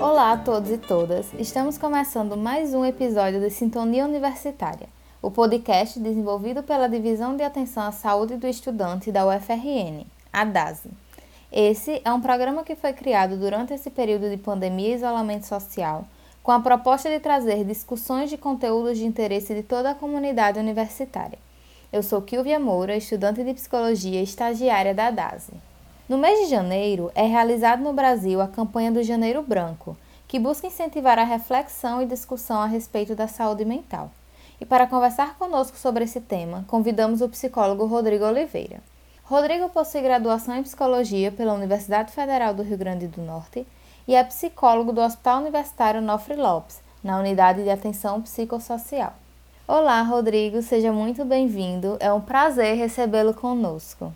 Olá a todos e todas! Estamos começando mais um episódio de Sintonia Universitária, o podcast desenvolvido pela Divisão de Atenção à Saúde do Estudante da UFRN, a DASE. Esse é um programa que foi criado durante esse período de pandemia e isolamento social, com a proposta de trazer discussões de conteúdos de interesse de toda a comunidade universitária. Eu sou Kilvia Moura, estudante de psicologia e estagiária da DASE. No mês de janeiro, é realizado no Brasil a campanha do Janeiro Branco, que busca incentivar a reflexão e discussão a respeito da saúde mental. E para conversar conosco sobre esse tema, convidamos o psicólogo Rodrigo Oliveira. Rodrigo possui graduação em psicologia pela Universidade Federal do Rio Grande do Norte e é psicólogo do Hospital Universitário Nofre Lopes, na unidade de atenção psicossocial. Olá, Rodrigo, seja muito bem-vindo. É um prazer recebê-lo conosco.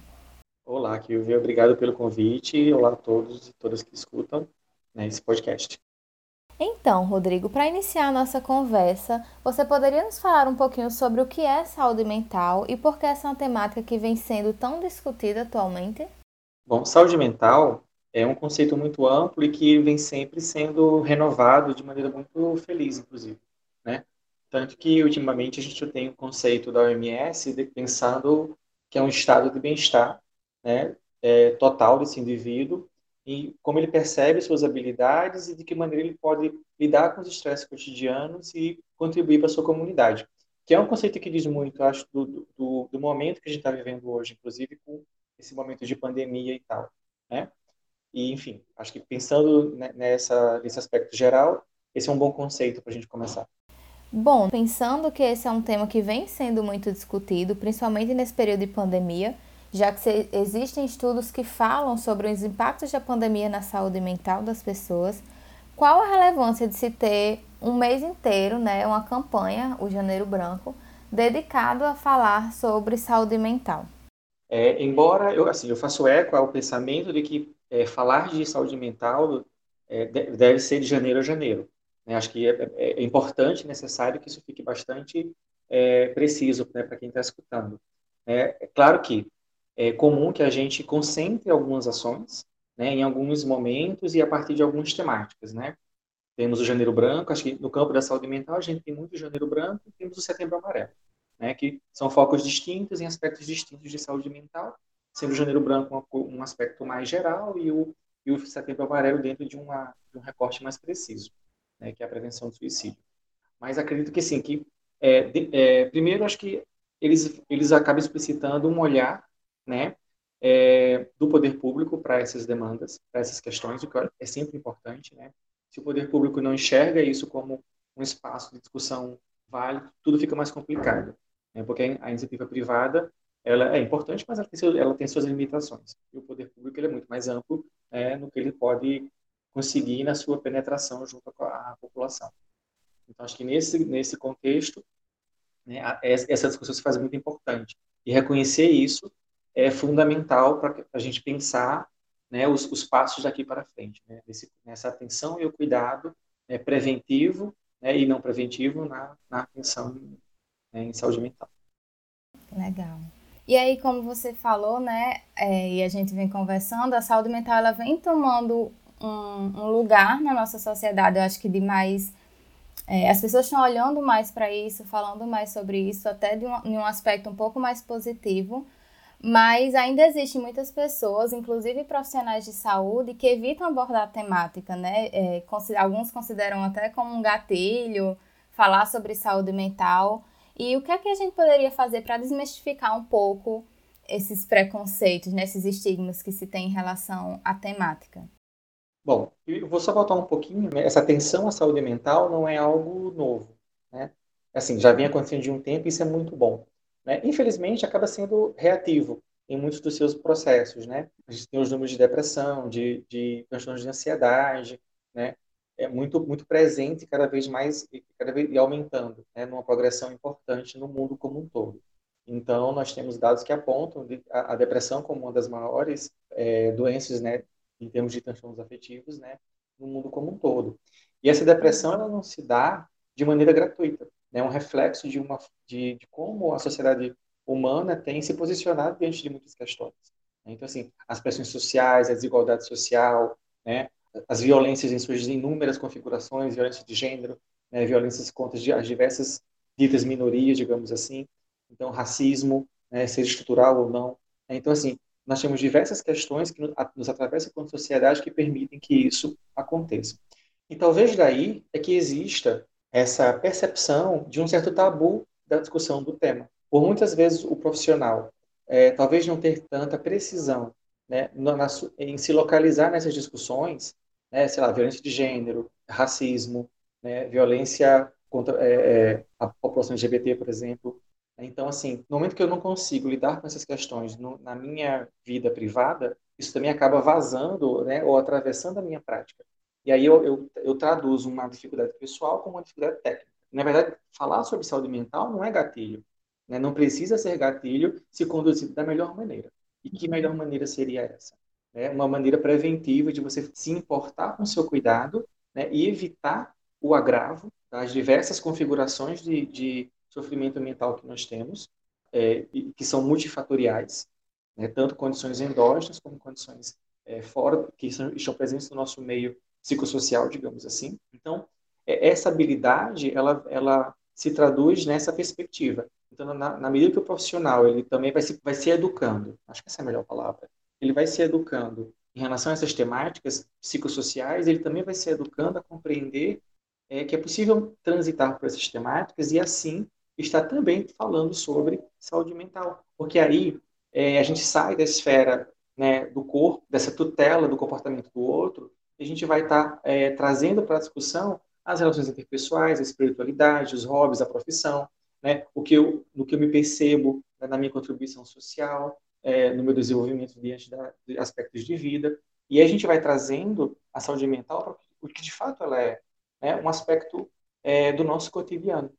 Olá, Kilvia, obrigado pelo convite. Olá a todos e todas que escutam né, esse podcast. Então, Rodrigo, para iniciar a nossa conversa, você poderia nos falar um pouquinho sobre o que é saúde mental e por que essa é uma temática que vem sendo tão discutida atualmente? Bom, saúde mental é um conceito muito amplo e que vem sempre sendo renovado de maneira muito feliz, inclusive, né? Tanto que, ultimamente, a gente tem o conceito da OMS de, pensando que é um estado de bem-estar né, é, total desse indivíduo e como ele percebe suas habilidades e de que maneira ele pode lidar com os estresses cotidianos e contribuir para a sua comunidade. Que é um conceito que diz muito, acho, do, do, do momento que a gente está vivendo hoje, inclusive com esse momento de pandemia e tal, né? E, enfim, acho que pensando nessa, nesse aspecto geral, esse é um bom conceito para a gente começar. Bom, pensando que esse é um tema que vem sendo muito discutido, principalmente nesse período de pandemia, já que existem estudos que falam sobre os impactos da pandemia na saúde mental das pessoas. Qual a relevância de se ter um mês inteiro, né, uma campanha, o Janeiro Branco, dedicado a falar sobre saúde mental? É, embora eu assim eu faço eco ao pensamento de que é, falar de saúde mental é, deve ser de janeiro a janeiro. Né? Acho que é, é, é importante, necessário que isso fique bastante é, preciso né, para quem está escutando. É, é claro que é comum que a gente concentre algumas ações né, em alguns momentos e a partir de algumas temáticas, né? Temos o Janeiro Branco, acho que no campo da saúde mental a gente tem muito Janeiro Branco e temos o Setembro Amarelo, né, que são focos distintos em aspectos distintos de saúde mental, sendo o Janeiro Branco um, um aspecto mais geral e o, e o Setembro Amarelo dentro de, uma, de um recorte mais preciso, né, que é a prevenção do suicídio. Mas acredito que sim, que é, de, é, primeiro acho que eles, eles acabam explicitando um olhar né, é, do poder público para essas demandas, para essas questões, o que é sempre importante. Né? Se o poder público não enxerga isso como um espaço de discussão válido, tudo fica mais complicado, né? porque a iniciativa privada ela é importante, mas ela tem, ela tem suas limitações. E o poder público ele é muito mais amplo né, no que ele pode conseguir na sua penetração junto à população. Então, acho que nesse, nesse contexto, né, essa discussão se faz muito importante. E reconhecer isso é fundamental para a gente pensar né, os, os, passos daqui para frente, né, Nesse, nessa atenção e o cuidado né, preventivo né, e não preventivo na, na atenção né, em saúde mental. Legal. E aí, como você falou, né, é, e a gente vem conversando, a saúde mental ela vem tomando um, um lugar na nossa sociedade, eu acho que de mais é, as pessoas estão olhando mais para isso, falando mais sobre isso, até de um, de um aspecto um pouco mais positivo, mas ainda existem muitas pessoas, inclusive profissionais de saúde, que evitam abordar a temática, né? É, alguns consideram até como um gatilho falar sobre saúde mental. E o que é que a gente poderia fazer para desmistificar um pouco esses preconceitos, né, esses estigmas que se tem em relação à temática? Bom, eu vou só voltar um pouquinho. Né? Essa atenção à saúde mental não é algo novo, né? Assim, já vem acontecendo de um tempo e isso é muito bom. Né? Infelizmente, acaba sendo reativo em muitos dos seus processos. Né? A gente tem os números de depressão, de, de transtornos de ansiedade, né? É muito, muito presente cada vez mais cada vez, e aumentando, né? numa progressão importante no mundo como um todo. Então, nós temos dados que apontam a, a depressão como uma das maiores é, doenças, né, em termos de transtornos afetivos, né, no mundo como um todo. E essa depressão ela não se dá de maneira gratuita. É né? um reflexo de, uma, de, de como a sociedade humana tem se posicionado diante de muitas questões. Então, assim, as pressões sociais, a desigualdade social, né, as violências em suas inúmeras configurações, violência de gênero, né, violências contra as diversas ditas minorias, digamos assim. Então, racismo, né, seja estrutural ou não. Então, assim, nós temos diversas questões que nos atravessam como sociedade que permitem que isso aconteça. E talvez daí é que exista essa percepção de um certo tabu da discussão do tema. Por muitas vezes o profissional é, talvez não ter tanta precisão né, na, em se localizar nessas discussões, né, sei lá, violência de gênero, racismo, né, violência contra é, é, a população LGBT, por exemplo. Então, assim, no momento que eu não consigo lidar com essas questões no, na minha vida privada, isso também acaba vazando né, ou atravessando a minha prática. E aí eu, eu, eu traduzo uma dificuldade pessoal como uma dificuldade técnica. Na verdade, falar sobre saúde mental não é gatilho. Né? Não precisa ser gatilho se conduzido da melhor maneira. E que melhor maneira seria essa? É uma maneira preventiva de você se importar com o seu cuidado né? e evitar o agravo das diversas configurações de, de sofrimento mental que nós temos, é, que são multifatoriais, né? tanto condições endógenas como condições é, fora, que são, estão presentes no nosso meio psicossocial, digamos assim. Então, é, essa habilidade, ela, ela se traduz nessa perspectiva. Então, na, na, medida que o profissional ele também vai se, vai se educando, acho que essa é a melhor palavra, ele vai se educando em relação a essas temáticas psicossociais, ele também vai se educando a compreender é, que é possível transitar por essas temáticas e, assim, estar também falando sobre saúde mental. Porque aí é, a gente sai da esfera né, do corpo, dessa tutela do comportamento do outro, a gente vai estar tá, é, trazendo para a discussão as relações interpessoais, a espiritualidade, os hobbies, a profissão, né? o que eu, no que eu me percebo né, na minha contribuição social, é, no meu desenvolvimento diante da, de aspectos de vida. E a gente vai trazendo a saúde mental para o que de fato ela é, né? um aspecto é, do nosso cotidiano.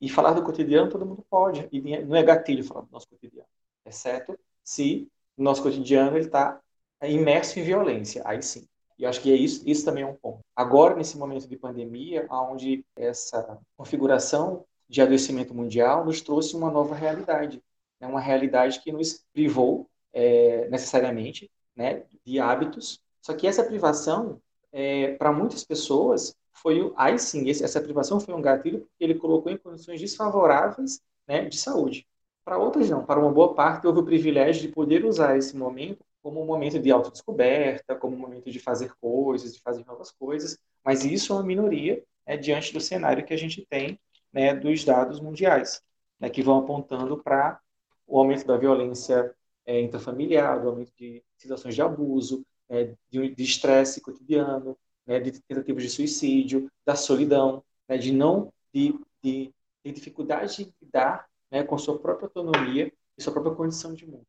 E falar do cotidiano todo mundo pode, e não é gatilho falar do nosso cotidiano, exceto se o nosso cotidiano está imerso em violência, aí sim. E eu acho que é isso, isso também é um ponto. Agora, nesse momento de pandemia, onde essa configuração de adoecimento mundial nos trouxe uma nova realidade, né? uma realidade que nos privou é, necessariamente né, de hábitos. Só que essa privação, é, para muitas pessoas, foi aí sim, essa privação foi um gatilho porque ele colocou em condições desfavoráveis né, de saúde. Para outras não, para uma boa parte houve o privilégio de poder usar esse momento como um momento de autodescoberta, como um momento de fazer coisas, de fazer novas coisas, mas isso é uma minoria né, diante do cenário que a gente tem né, dos dados mundiais, né, que vão apontando para o aumento da violência é, intrafamiliar, do aumento de situações de abuso, é, de estresse cotidiano, né, de tentativas de suicídio, da solidão, né, de não de, de, de dificuldade de lidar né, com sua própria autonomia e sua própria condição de mundo.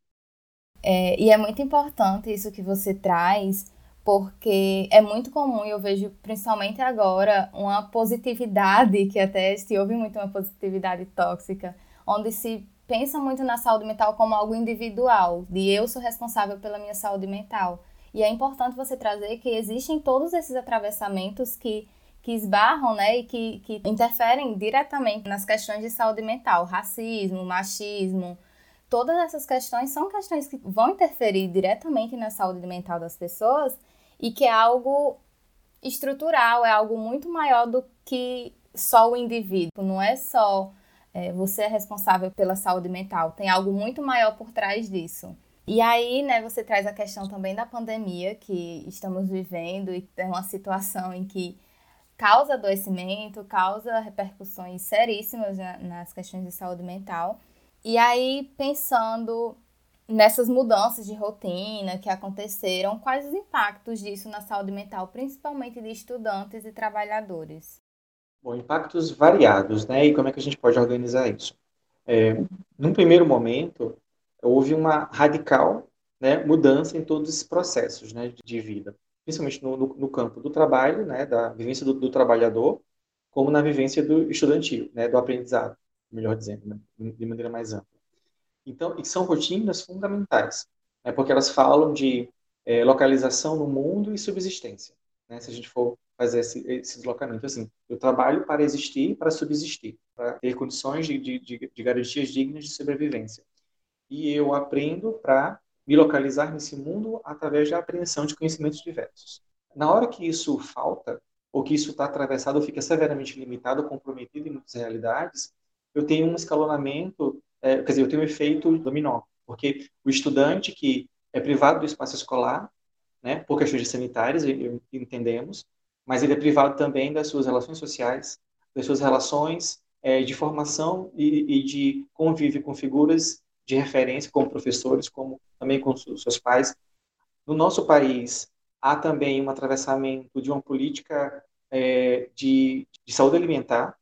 É, e é muito importante isso que você traz, porque é muito comum, e eu vejo principalmente agora, uma positividade, que até se ouve muito uma positividade tóxica, onde se pensa muito na saúde mental como algo individual, de eu sou responsável pela minha saúde mental. E é importante você trazer que existem todos esses atravessamentos que, que esbarram né, e que, que interferem diretamente nas questões de saúde mental, racismo, machismo, todas essas questões são questões que vão interferir diretamente na saúde mental das pessoas e que é algo estrutural, é algo muito maior do que só o indivíduo. Não é só é, você é responsável pela saúde mental, tem algo muito maior por trás disso. E aí, né, você traz a questão também da pandemia que estamos vivendo e é uma situação em que causa adoecimento, causa repercussões seríssimas nas questões de saúde mental. E aí, pensando nessas mudanças de rotina que aconteceram, quais os impactos disso na saúde mental, principalmente de estudantes e trabalhadores? Bom, impactos variados, né? E como é que a gente pode organizar isso? É, num primeiro momento, houve uma radical né, mudança em todos esses processos né, de vida, principalmente no, no, no campo do trabalho, né, da vivência do, do, trabalhador, como na vivência do estudantil, né, do aprendizado melhor dizendo, né, de maneira mais ampla. Então, e são rotinas fundamentais, né, porque elas falam de é, localização no mundo e subsistência. Né, se a gente for fazer esse, esse deslocamento. Assim, eu trabalho para existir, para subsistir, para ter condições de, de, de, garantias dignas de sobrevivência. E eu aprendo para me localizar nesse mundo através da apreensão de conhecimentos diversos. Na hora que isso falta, ou que isso está atravessado ou fica severamente limitado, comprometido em muitas realidades, eu tenho um escalonamento, é, quer dizer, eu tenho um efeito dominó, porque o estudante que é privado do espaço escolar, né, por questões sanitárias, entendemos, mas ele é privado também das suas relações sociais, das suas relações é, de formação e, e, de convívio com figuras de referência, como professores, como também com seus pais. No nosso país, há também um atravessamento de uma política é, de, de saúde alimentar,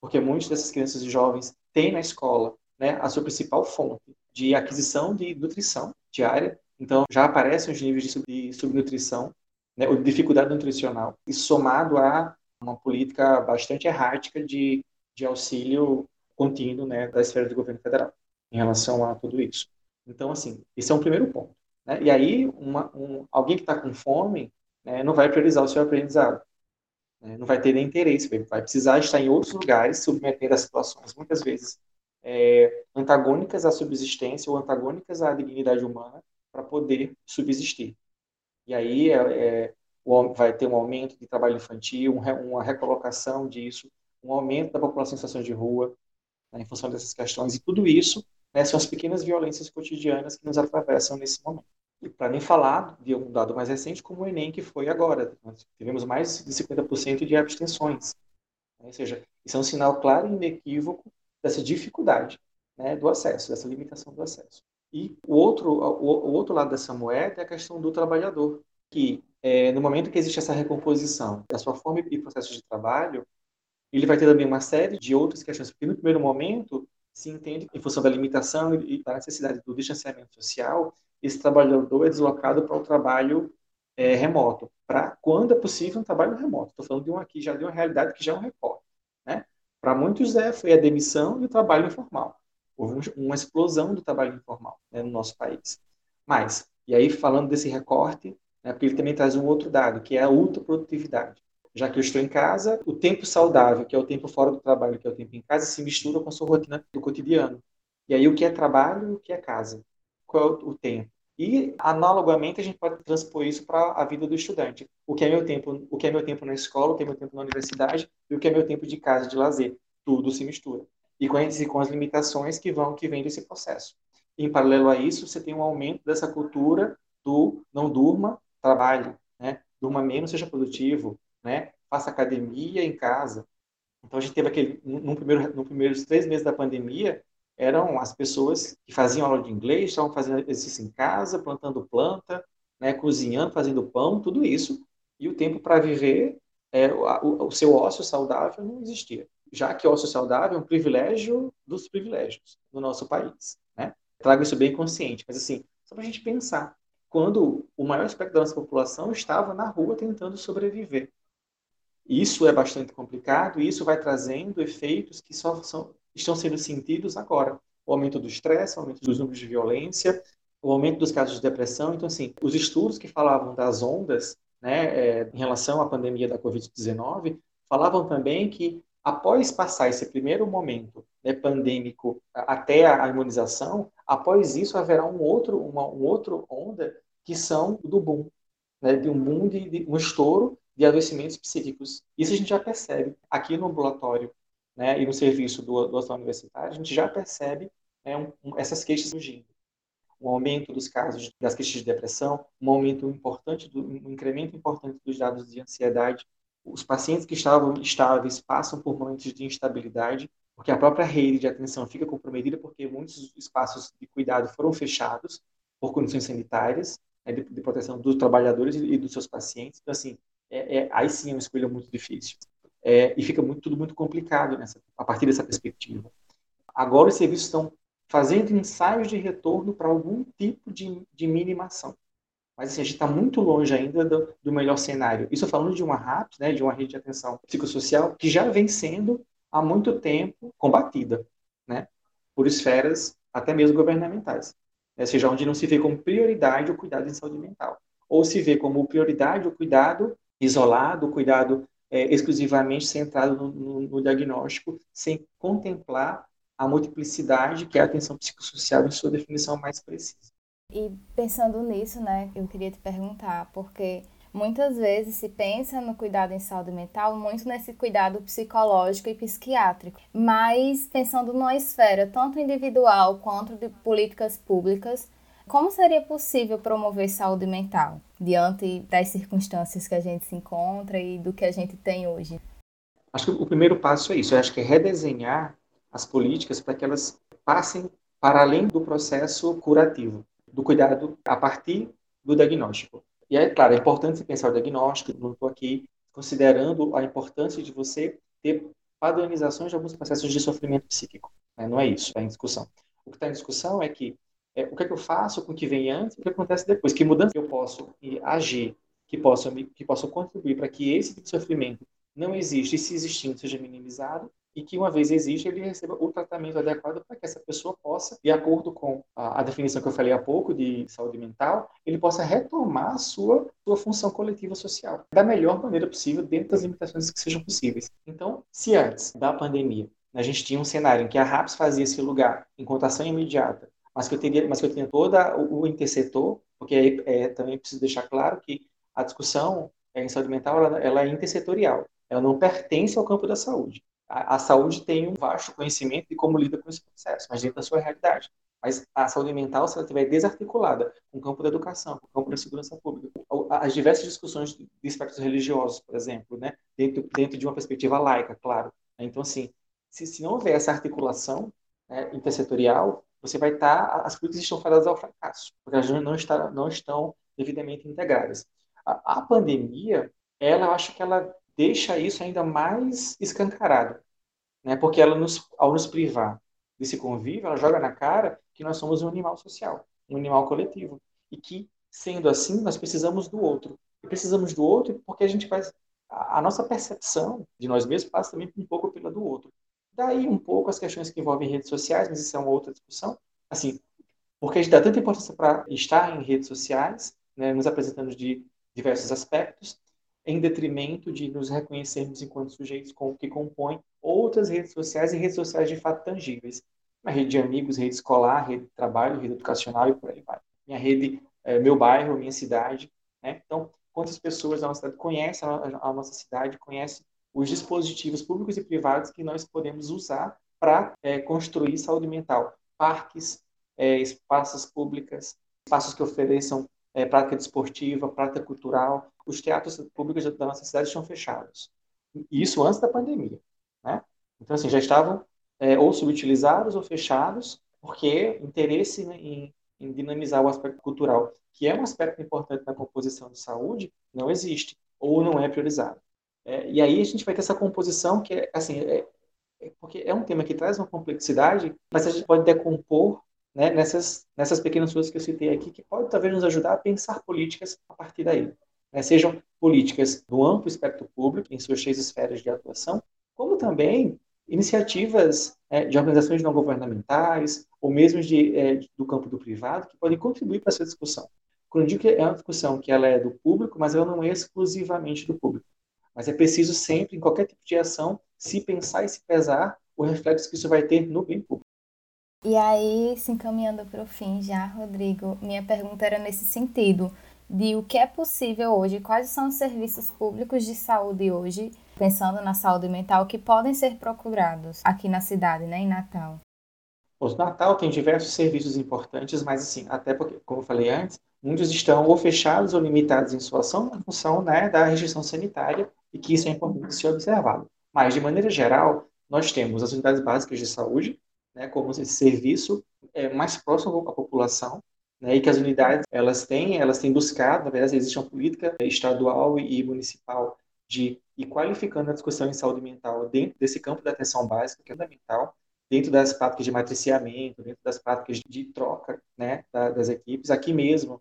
porque muitas dessas crianças e jovens têm na escola né, a sua principal fonte de aquisição de nutrição diária. Então, já aparecem os níveis de subnutrição, né, ou dificuldade nutricional, e somado a uma política bastante errática de, de auxílio contínuo né, da esfera do governo federal em relação a tudo isso. Então, assim, esse é um primeiro ponto. Né? E aí, uma, um, alguém que está com fome né, não vai priorizar o seu aprendizado. Né? Não vai ter nem interesse, vai precisar estar em outros lugares, submetendo a situações, muitas vezes, é, antagônicas à subsistência ou antagônicas à dignidade humana para poder subsistir. E aí é, é, vai ter um aumento de trabalho infantil, um, uma recolocação disso, um aumento da população em situação de rua, né, em função dessas questões. E tudo isso né, são as pequenas violências cotidianas que nos atravessam nesse momento. E para nem falar de um dado mais recente, como o Enem, que foi agora. Nós tivemos mais de 50% de abstenções. Né, ou seja, isso é um sinal claro e inequívoco dessa dificuldade né, do acesso, dessa limitação do acesso. E o outro, o, outro lado dessa moeda é a questão do trabalhador, que é, no momento que existe essa recomposição da sua forma e processo de trabalho, ele vai ter também uma série de outras questões, porque no primeiro momento se entende, em função da limitação e da necessidade do distanciamento social, esse trabalhador é deslocado para o trabalho é, remoto, para quando é possível um trabalho remoto. Estou falando de um aqui já de uma realidade que já é um recorte. Né? Para muitos é, foi a demissão e o trabalho informal. Houve uma explosão do trabalho informal né, no nosso país. Mas, e aí falando desse recorte, né, porque ele também traz um outro dado, que é a ultraprodutividade já que eu estou em casa, o tempo saudável, que é o tempo fora do trabalho, que é o tempo em casa, se mistura com a sua rotina do cotidiano. E aí o que é trabalho e o que é casa? Qual é o tempo? E analogamente a gente pode transpor isso para a vida do estudante. O que é meu tempo, o que é meu tempo na escola, o que é meu tempo na universidade e o que é meu tempo de casa de lazer, tudo se mistura. E com com as limitações que vão que vem desse processo. Em paralelo a isso, você tem um aumento dessa cultura do não durma, trabalhe, né? Durma menos, seja produtivo, né? Faça academia em casa. Então a gente teve aquele, no primeiro, no primeiros três meses da pandemia, eram as pessoas que faziam aula de inglês, estavam fazendo exercício em casa, plantando planta, né, cozinhando, fazendo pão, tudo isso, e o tempo para viver, é, o, o, seu ócio saudável não existia. Já que ócio saudável é um privilégio dos privilégios no nosso país. Né? Trago isso bem consciente, mas assim, só para a gente pensar, quando o maior aspecto da nossa população estava na rua tentando sobreviver. Isso é bastante complicado e isso vai trazendo efeitos que só são, estão sendo sentidos agora. O aumento do estresse, o aumento dos números de violência, o aumento dos casos de depressão. Então, assim, os estudos que falavam das ondas né, é, em relação à pandemia da Covid-19 falavam também que após passar esse primeiro momento né, pandêmico até a imunização, após isso haverá um outro, uma um outro onda que são do boom, né, de um boom de, de um estouro de adoecimentos psíquicos. Isso a gente já percebe aqui no ambulatório né, e no serviço do, do hospital universitário, a gente já percebe né, um, um, essas queixas surgindo. Um aumento dos casos das queixas de depressão, um aumento importante, do, um incremento importante dos dados de ansiedade. Os pacientes que estavam estáveis passam por momentos de instabilidade, porque a própria rede de atenção fica comprometida, porque muitos espaços de cuidado foram fechados por condições sanitárias, né, de, de, proteção dos trabalhadores e, e dos seus pacientes. Então, assim, é, é, aí sim é uma escolha muito difícil. É, e fica muito, tudo muito complicado nessa, a partir dessa perspectiva. Agora os serviços estão fazendo ensaios de retorno para algum tipo de, de minimação. Mas assim, a gente está muito longe ainda do, do, melhor cenário. Isso falando de uma RAP, né, de uma rede de atenção psicossocial, que já vem sendo há muito tempo combatida né, por esferas até mesmo governamentais. Ou seja, onde não se vê como prioridade o cuidado em saúde mental. Ou se vê como prioridade o cuidado isolado, o cuidado é, exclusivamente centrado no, no, no, diagnóstico, sem contemplar a multiplicidade que é a atenção psicossocial em sua definição mais precisa. E pensando nisso, né, eu queria te perguntar, porque muitas vezes se pensa no cuidado em saúde mental muito nesse cuidado psicológico e psiquiátrico, mas pensando numa esfera tanto individual quanto de políticas públicas, como seria possível promover saúde mental diante das circunstâncias que a gente se encontra e do que a gente tem hoje? Acho que o primeiro passo é isso, eu acho que é redesenhar as políticas para que elas passem para além do processo curativo, do cuidado a partir do diagnóstico. E é claro, é importante pensar o diagnóstico, não estou aqui considerando a importância de você ter padronizações de alguns processos de sofrimento psíquico. Né? Não é isso, está em discussão. O que está em discussão é que é, o que é que eu faço com o que vem antes e o que acontece depois. Que mudança eu posso agir, que posso, que posso contribuir para que esse tipo de sofrimento não exista e, se existindo, seja minimizado e que, uma vez existe, ele receba o tratamento adequado para que essa pessoa possa, de acordo com a, definição que eu falei há pouco de saúde mental, ele possa retomar a sua, sua função coletiva social da melhor maneira possível, dentro das limitações que sejam possíveis. Então, se antes da pandemia a gente tinha um cenário em que a RAPS fazia esse lugar em contação imediata, mas que eu teria, mas que eu tinha todo o, o intersetor, porque aí, é, também preciso deixar claro que a discussão é, em saúde mental ela, ela é intersetorial, ela não pertence ao campo da saúde a, a, saúde tem um vasto conhecimento de como lida com esse processo, mas dentro da sua realidade. Mas a saúde mental, se ela estiver desarticulada com o campo da educação, com o campo da segurança pública, as diversas discussões de aspectos religiosos, por exemplo, né, dentro, dentro de uma perspectiva laica, claro. Então, assim, se, se não houver essa articulação né, intersetorial, você vai estar, tá, as políticas estão fadadas ao fracasso, porque elas não, está, não estão devidamente integradas. A, a pandemia, ela, eu acho que ela deixa isso ainda mais escancarado, né? Porque ela nos, ao nos privar desse convívio, ela joga na cara que nós somos um animal social, um animal coletivo e que sendo assim nós precisamos do outro. E precisamos do outro porque a gente faz a, a nossa percepção de nós mesmos passa também um pouco pela do outro. Daí um pouco as questões que envolvem redes sociais, mas isso é uma outra discussão. Assim, porque a gente dá tanta importância para estar em redes sociais, né, nos apresentando de diversos aspectos, em detrimento de nos reconhecermos enquanto sujeitos com, que compõem outras redes sociais e redes sociais de fato tangíveis. Uma rede de amigos, rede escolar, rede de trabalho, rede educacional e por aí vai. Minha rede, é, meu bairro, minha cidade. Né? Então, quantas pessoas da nossa cidade conhecem a, nossa cidade, conhecem os dispositivos públicos e privados que nós podemos usar para é, construir saúde mental. Parques, é, espaços públicos, espaços que ofereçam é, prática desportiva, prática cultural. Os teatros públicos da nossa cidade estão fechados. Isso antes da pandemia. Né? Então, assim, já estavam é, ou subutilizados ou fechados, porque interesse em, em dinamizar o aspecto cultural, que é um aspecto importante na composição de saúde, não existe, ou não é priorizado. É, e aí a gente vai ter essa composição que, é, assim, é, é, porque é um tema que traz uma complexidade, mas a gente pode decompor né, nessas, nessas pequenas coisas que eu citei aqui, que pode talvez nos ajudar a pensar políticas a partir daí. Né? Sejam políticas do amplo espectro público, em suas seis esferas de atuação, como também iniciativas é, de organizações não governamentais, ou mesmo de, é, do campo do privado, que podem contribuir para essa discussão. Quando eu digo que é uma discussão que ela é do público, mas ela não é exclusivamente do público. Mas é preciso sempre, em qualquer tipo de ação, se pensar e se pesar o reflexo que isso vai ter no bem público. E aí, se encaminhando para o fim já, Rodrigo, minha pergunta era nesse sentido, de o que é possível hoje, quais são os serviços públicos de saúde hoje, pensando na saúde mental, que podem ser procurados aqui na cidade, né, em Natal? O Natal tem diversos serviços importantes, mas assim, até porque, como eu falei antes, muitos estão ou fechados ou limitados em sua ação em função né, da restrição sanitária e que isso é importante ser observado. Mas, de maneira geral, nós temos as unidades básicas de saúde, né, como esse serviço é, mais próximo à população, né, e que as unidades elas têm, elas têm buscado, na verdade, existe uma política estadual e municipal de ir qualificando a discussão em saúde mental dentro desse campo da atenção básica, que é fundamental, dentro das práticas de matriciamento, dentro das práticas de troca né, das equipes. Aqui mesmo,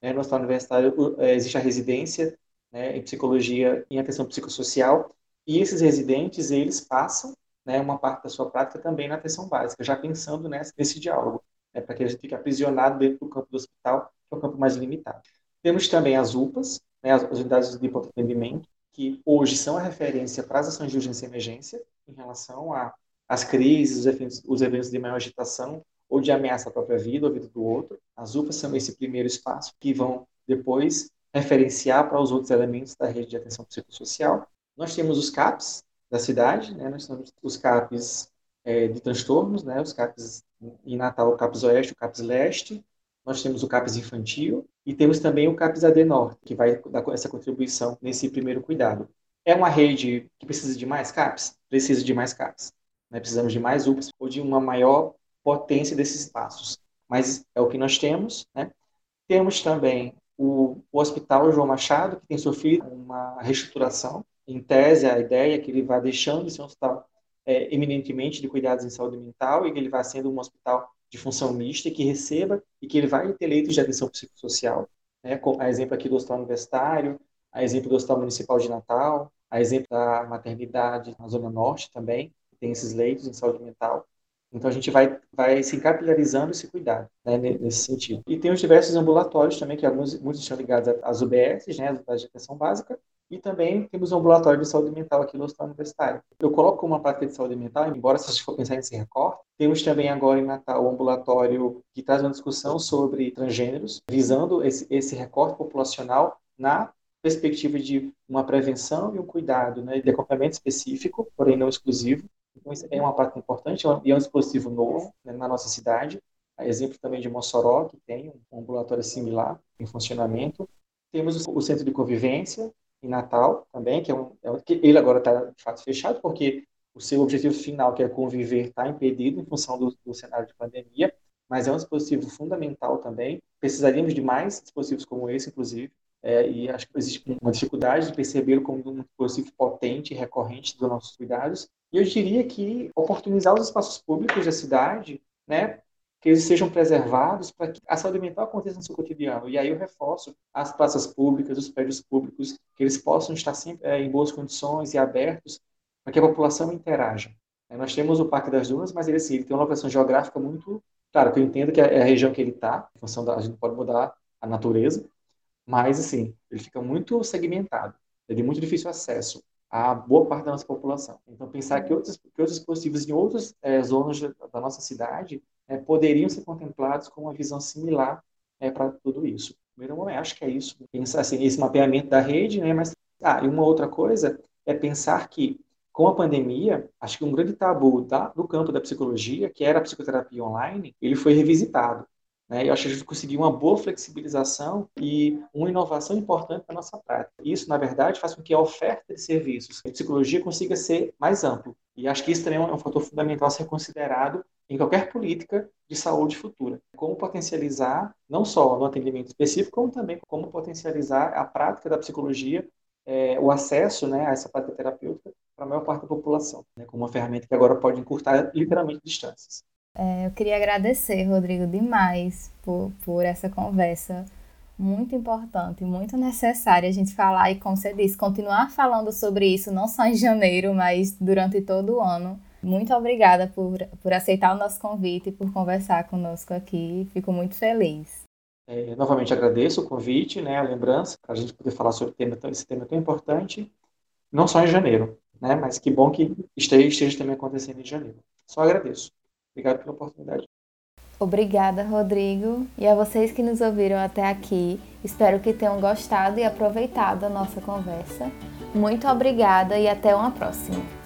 né, no Hospital Universitário, é, existe a residência né, em psicologia em atenção psicossocial, e esses residentes, eles passam né, uma parte da sua prática também na atenção básica, já pensando nessa, nesse diálogo, né, para que a gente fique aprisionado dentro do campo do hospital, que é um campo mais limitado. Temos também as UPAs, né, as unidades de atendimento, que hoje são a referência para as ações de urgência e emergência em relação às crises, os eventos, os eventos de maior agitação ou de ameaça à própria vida ou à vida do outro. As UPAs são esse primeiro espaço que vão depois referenciar para os outros elementos da rede de atenção psicossocial. Nós temos os CAPs da cidade, né? nós temos os CAPs é, de transtornos, né? os CAPs em Natal, o CAPs Oeste, o CAPs Leste, nós temos o CAPS infantil e temos também o CAPS AD Norte, que vai dar essa contribuição nesse primeiro cuidado. É uma rede que precisa de mais CAPs? Precisa de mais CAPs. Né? Precisamos de mais UPS ou de uma maior potência desses espaços. Mas é o que nós temos. Né? Temos também o, o Hospital João Machado, que tem sofrido uma reestruturação. Em tese, a ideia é que ele vá deixando de ser um hospital é, eminentemente de cuidados em saúde mental e que ele vá sendo um hospital de função mista que receba e que ele vai ter leitos de atenção psicossocial. Né? A exemplo aqui do Hospital Universitário, a exemplo do Hospital Municipal de Natal, a exemplo da maternidade na Zona Norte também, que tem esses leitos em saúde mental. Então a gente vai, vai se capilarizando esse cuidado né, nesse sentido. E tem os diversos ambulatórios também, que alguns, muitos estão ligados às UBS, né, as unidades de atenção básica, e também temos um ambulatório de saúde mental aqui no Hospital Universitário. Eu coloco uma prática de saúde mental, embora se você for pensar recorte, temos também agora em Natal o um ambulatório que traz uma discussão sobre transgêneros, visando esse, esse recorte populacional na perspectiva de uma prevenção e um cuidado, né, de acompanhamento específico, porém não exclusivo. Então, isso é uma parte importante é e é um dispositivo novo né, na nossa cidade. Exemplo também de Mossoró, que tem um ambulatório similar em funcionamento. Temos o Centro de Convivência, em Natal também, que é um, é um que ele agora está de fato fechado, porque o seu objetivo final, que é conviver, está impedido em função do, do, cenário de pandemia, mas é um dispositivo fundamental também. Precisaríamos de mais dispositivos como esse, inclusive, é, e acho que existe uma dificuldade de percebê-lo como um dispositivo potente e recorrente dos nossos cuidados. E eu diria que oportunizar os espaços públicos da cidade, né, que eles sejam preservados para que a saúde mental aconteça no seu cotidiano. E aí eu reforço as praças públicas, os prédios públicos, que eles possam estar sempre é, em boas condições e abertos para que a população interaja. É, nós temos o Parque das Dunas, mas ele, assim, ele tem uma locação geográfica muito... Claro, que eu entendo que é a região que ele está, em função da... A gente pode mudar a natureza, mas, assim, ele fica muito segmentado. É de muito difícil acesso a boa parte da nossa população. Então, pensar que outros, que outros dispositivos em outras é, zonas da nossa cidade é, poderiam ser contemplados com uma visão similar é, para tudo isso. Primeiro momento, acho que é isso, pensar assim, esse mapeamento da rede, né? Mas, ah, e uma outra coisa é pensar que, com a pandemia, acho que um grande tabu da, do campo da psicologia, que era a psicoterapia online, ele foi revisitado. Né? Eu acho que a gente conseguiu uma boa flexibilização e uma inovação importante na nossa prática. Isso, na verdade, faz com que a oferta de serviços de psicologia consiga ser mais ampla. E acho que isso também é um fator fundamental a ser considerado em qualquer política de saúde futura. Como potencializar, não só no atendimento específico, como também como potencializar a prática da psicologia, é, o acesso né, a essa prática terapêutica para a maior parte da população, né, como uma ferramenta que agora pode encurtar literalmente distâncias. É, eu queria agradecer, Rodrigo, demais por, por essa conversa muito importante, muito necessária a gente falar e, como você disse, continuar falando sobre isso, não só em janeiro, mas durante todo o ano muito obrigada por, por aceitar o nosso convite e por conversar conosco aqui. Fico muito feliz. É, novamente agradeço o convite, né, a lembrança, para a gente poder falar sobre tema, esse tema tão importante, não só em janeiro, né, mas que bom que esteja, esteja também acontecendo em janeiro. Só agradeço. Obrigado pela oportunidade. Obrigada, Rodrigo. E a vocês que nos ouviram até aqui, espero que tenham gostado e aproveitado a nossa conversa. Muito obrigada e até uma próxima.